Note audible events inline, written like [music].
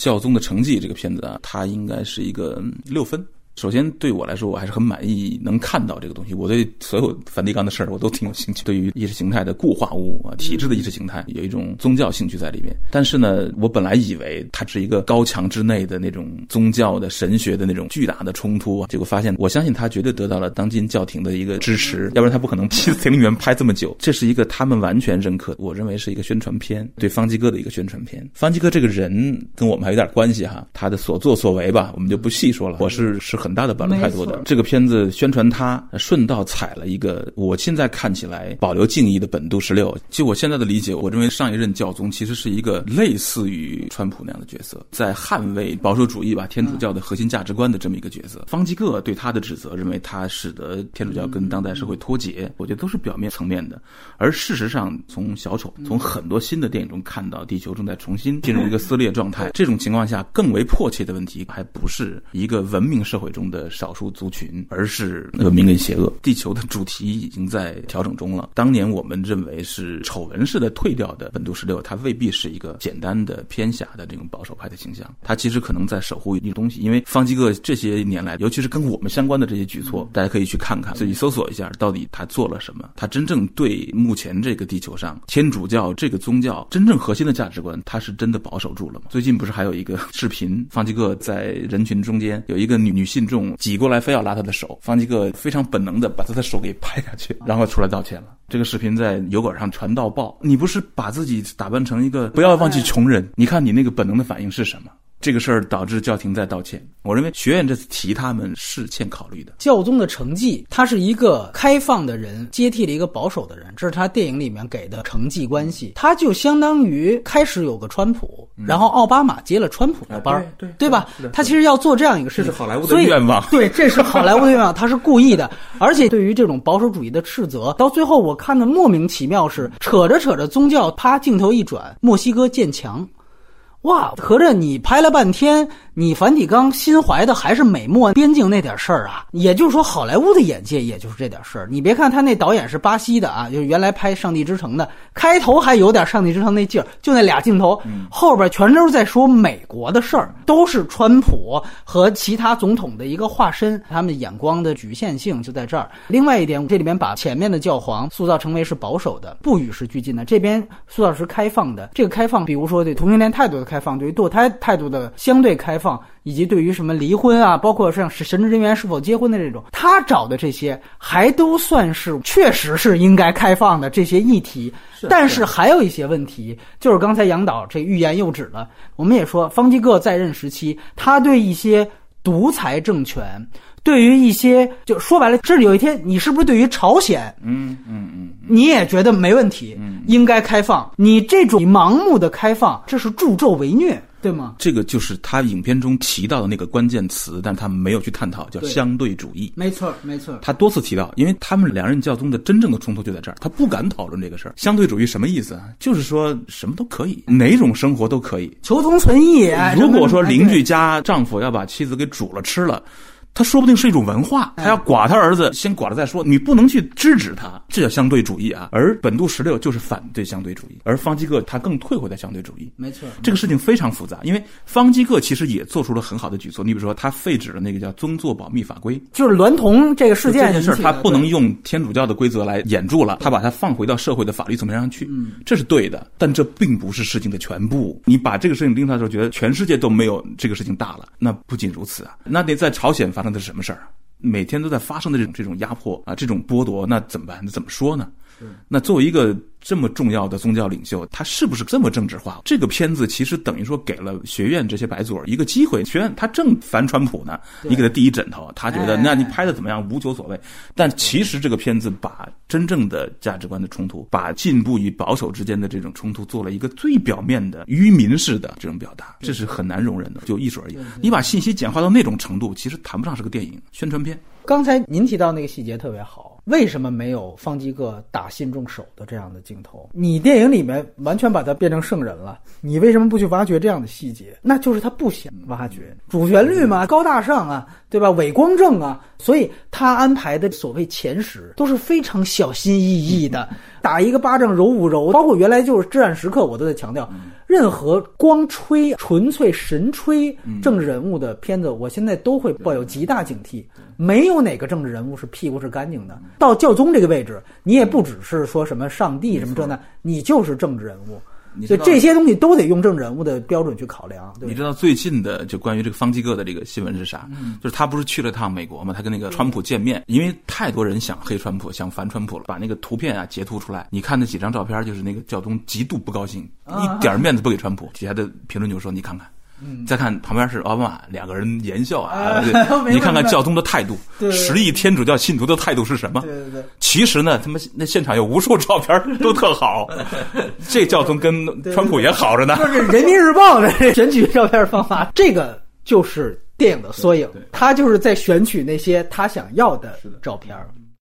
教宗的成绩》这个片子啊，它应该是一个六分。首先，对我来说，我还是很满意能看到这个东西。我对所有梵蒂冈的事儿，我都挺有兴趣。对于意识形态的固化物啊，体制的意识形态，有一种宗教兴趣在里面。但是呢，我本来以为它是一个高墙之内的那种宗教的神学的那种巨大的冲突啊，结果发现，我相信他绝对得到了当今教廷的一个支持，要不然他不可能《七次灵园》拍这么久。这是一个他们完全认可，我认为是一个宣传片，对方济哥的一个宣传片。方济哥这个人跟我们还有点关系哈，他的所作所为吧，我们就不细说了。我是是很大的保留态度的。这个片子宣传他，顺道踩了一个我现在看起来保留敬意的本杜十六。就我现在的理解，我认为上一任教宗其实是一个类似于川普那样的角色，在捍卫保守主义吧天主教的核心价值观的这么一个角色。方济各对他的指责，认为他使得天主教跟当代社会脱节，我觉得都是表面层面的。而事实上，从小丑，从很多新的电影中看到，地球正在重新进入一个撕裂状态。这种情况下，更为迫切的问题，还不是一个文明社会中的少数。族群，而是文明跟邪恶。[laughs] 地球的主题已经在调整中了。当年我们认为是丑闻式的退掉的本笃十六，它未必是一个简单的偏狭的这种保守派的形象。它其实可能在守护一个东西。因为方基各这些年来，尤其是跟我们相关的这些举措，大家可以去看看，自己搜索一下，到底他做了什么。他真正对目前这个地球上天主教这个宗教真正核心的价值观，他是真的保守住了吗？最近不是还有一个视频，方基各在人群中间有一个女女群众挤过来。非要拉他的手，方济各非常本能的把他的手给拍下去，然后出来道歉了。这个视频在油管上传到爆，你不是把自己打扮成一个不要忘记穷人？你看你那个本能的反应是什么？这个事儿导致教廷在道歉。我认为学院这次提他们是欠考虑的。教宗的成绩，他是一个开放的人，接替了一个保守的人，这是他电影里面给的成绩关系。他就相当于开始有个川普，然后奥巴马接了川普的班儿，对对吧？他其实要做这样一个事情，这是好莱坞的愿望。对，这是 [laughs] 好莱坞的愿望，他是故意的。而且对于这种保守主义的斥责，到最后我看的莫名其妙是扯着扯着宗教，啪，镜头一转，墨西哥建墙。哇，合着你拍了半天。你梵蒂冈心怀的还是美墨边境那点事儿啊？也就是说，好莱坞的眼界也就是这点事儿。你别看他那导演是巴西的啊，就是原来拍《上帝之城》的，开头还有点《上帝之城》那劲儿，就那俩镜头，后边全都是在说美国的事儿，都是川普和其他总统的一个化身，他们眼光的局限性就在这儿。另外一点，这里面把前面的教皇塑造成为是保守的、不与时俱进的，这边塑造是开放的。这个开放，比如说对同性恋态度的开放，对于堕胎态度的相对开。放以及对于什么离婚啊，包括像是神职人员是否结婚的这种，他找的这些还都算是确实是应该开放的这些议题。但是还有一些问题，就是刚才杨导这欲言又止了。我们也说，方济各在任时期，他对一些独裁政权，对于一些就说白了，甚至有一天你是不是对于朝鲜，嗯嗯嗯，你也觉得没问题，应该开放？你这种盲目的开放，这是助纣为虐。对吗？这个就是他影片中提到的那个关键词，但他没有去探讨，叫相对主义。没错，没错。他多次提到，因为他们两任教宗的真正的冲突就在这儿，他不敢讨论这个事儿。相对主义什么意思啊？就是说什么都可以，[laughs] 哪种生活都可以，求同存异。如果说邻居家丈夫要把妻子给煮了吃了。他说不定是一种文化，他要剐他儿子，先剐了再说。你不能去制止他，这叫相对主义啊。而本杜十六就是反对相对主义，而方济各他更退回在相对主义。没错，这个事情非常复杂，因为方济各其实也做出了很好的举措。你比如说，他废止了那个叫宗座保密法规，就是娈童这个事件。这件事他不能用天主教的规则来掩住了，他把它放回到社会的法律层面上去。嗯，这是对的，但这并不是事情的全部。你把这个事情拎出来的时候，觉得全世界都没有这个事情大了。那不仅如此啊，那得在朝鲜发生的是什么事儿啊？每天都在发生的这种这种压迫啊，这种剥夺，那怎么办？那怎么说呢？那作为一个这么重要的宗教领袖，他是不是这么政治化？这个片子其实等于说给了学院这些白左一个机会。学院他正烦川普呢，你给他递一枕头，他觉得那你拍的怎么样？无求所谓。但其实这个片子把真正的价值观的冲突，把进步与保守之间的这种冲突，做了一个最表面的愚民式的这种表达，这是很难容忍的。就艺术而言，你把信息简化到那种程度，其实谈不上是个电影宣传片。刚才您提到那个细节特别好。为什么没有方济各打信众手的这样的镜头？你电影里面完全把他变成圣人了，你为什么不去挖掘这样的细节？那就是他不想挖掘主旋律嘛，高大上啊，对吧？伪光正啊，所以他安排的所谓前十都是非常小心翼翼的，打一个巴掌揉五揉，包括原来就是至暗时刻，我都在强调。任何光吹、纯粹神吹嗯政治人物的片子，我现在都会抱有极大警惕。没有哪个政治人物是屁股是干净的。到教宗这个位置，你也不只是说什么上帝什么这那，你就是政治人物。所以这些东西都得用政治人物的标准去考量，对？你知道最近的就关于这个方济各的这个新闻是啥？嗯就是他不是去了趟美国嘛，他跟那个川普见面，因为太多人想黑川普，想反川普了，把那个图片啊截图出来。你看那几张照片，就是那个教宗极度不高兴，啊一点面子不给川普。底下的评论就说：“你看看。”再看旁边是奥巴马，两个人言笑啊 [laughs] 你看看教宗的态度，十亿天主教信徒的态度是什么？对对对。其实呢，他们那现场有无数照片都特好，[laughs] 这教宗跟川普也好着呢。就是人民日报的 [laughs] 选取照片方法，这个就是电影的缩影他就是在选取那些他想要的照片。